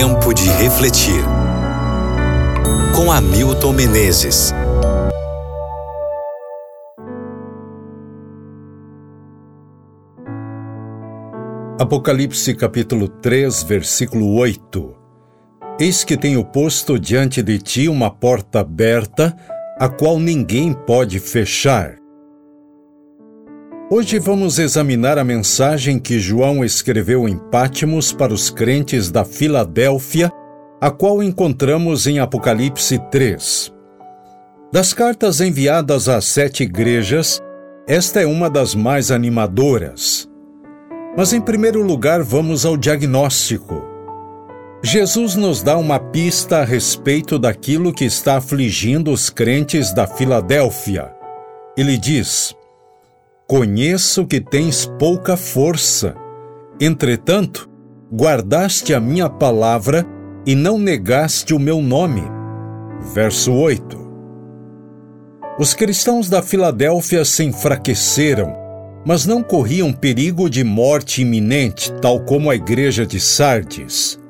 Tempo de refletir. Com Hamilton Menezes. Apocalipse capítulo 3, versículo 8. Eis que tenho posto diante de ti uma porta aberta, a qual ninguém pode fechar. Hoje vamos examinar a mensagem que João escreveu em Pátimos para os crentes da Filadélfia, a qual encontramos em Apocalipse 3. Das cartas enviadas às sete igrejas, esta é uma das mais animadoras. Mas, em primeiro lugar, vamos ao diagnóstico. Jesus nos dá uma pista a respeito daquilo que está afligindo os crentes da Filadélfia. Ele diz: Conheço que tens pouca força. Entretanto, guardaste a minha palavra e não negaste o meu nome. Verso 8. Os cristãos da Filadélfia se enfraqueceram, mas não corriam perigo de morte iminente, tal como a igreja de Sardes.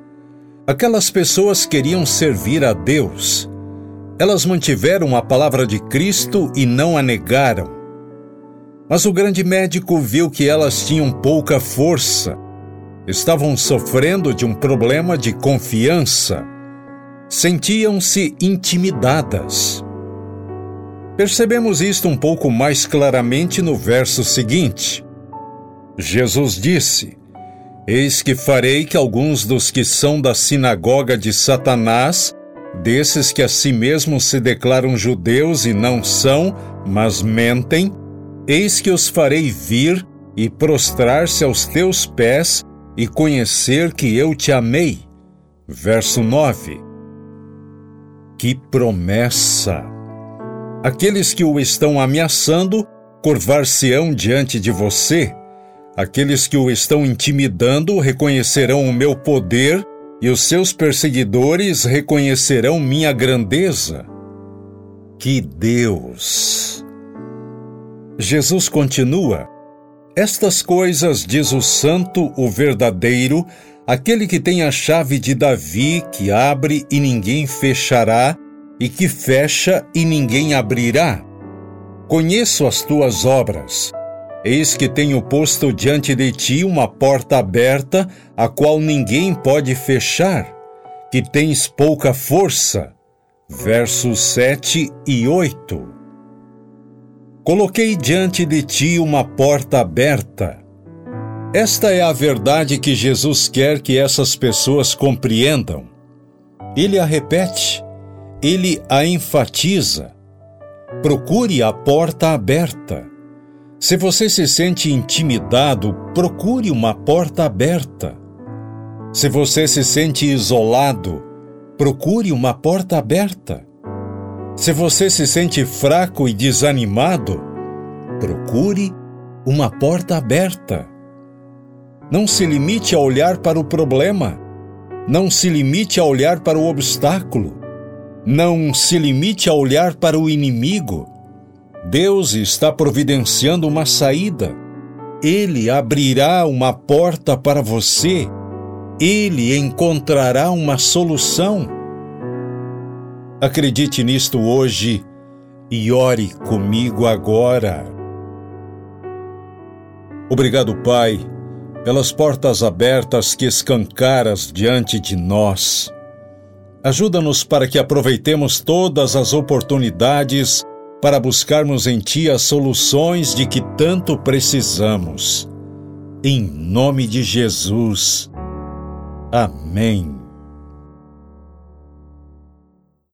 Aquelas pessoas queriam servir a Deus. Elas mantiveram a palavra de Cristo e não a negaram. Mas o grande médico viu que elas tinham pouca força. Estavam sofrendo de um problema de confiança. Sentiam-se intimidadas. Percebemos isto um pouco mais claramente no verso seguinte. Jesus disse: Eis que farei que alguns dos que são da sinagoga de Satanás, desses que a si mesmos se declaram judeus e não são, mas mentem, Eis que os farei vir e prostrar-se aos teus pés e conhecer que eu te amei. Verso 9. Que promessa! Aqueles que o estão ameaçando curvar-se-ão diante de você. Aqueles que o estão intimidando reconhecerão o meu poder e os seus perseguidores reconhecerão minha grandeza. Que Deus! Jesus continua: Estas coisas diz o Santo, o verdadeiro, aquele que tem a chave de Davi, que abre e ninguém fechará, e que fecha e ninguém abrirá. Conheço as tuas obras. Eis que tenho posto diante de ti uma porta aberta, a qual ninguém pode fechar, que tens pouca força. Versos 7 e 8. Coloquei diante de ti uma porta aberta. Esta é a verdade que Jesus quer que essas pessoas compreendam. Ele a repete, ele a enfatiza. Procure a porta aberta. Se você se sente intimidado, procure uma porta aberta. Se você se sente isolado, procure uma porta aberta. Se você se sente fraco e desanimado, procure uma porta aberta. Não se limite a olhar para o problema. Não se limite a olhar para o obstáculo. Não se limite a olhar para o inimigo. Deus está providenciando uma saída. Ele abrirá uma porta para você. Ele encontrará uma solução. Acredite nisto hoje e ore comigo agora. Obrigado, Pai, pelas portas abertas que escancaras diante de nós. Ajuda-nos para que aproveitemos todas as oportunidades para buscarmos em Ti as soluções de que tanto precisamos. Em nome de Jesus. Amém.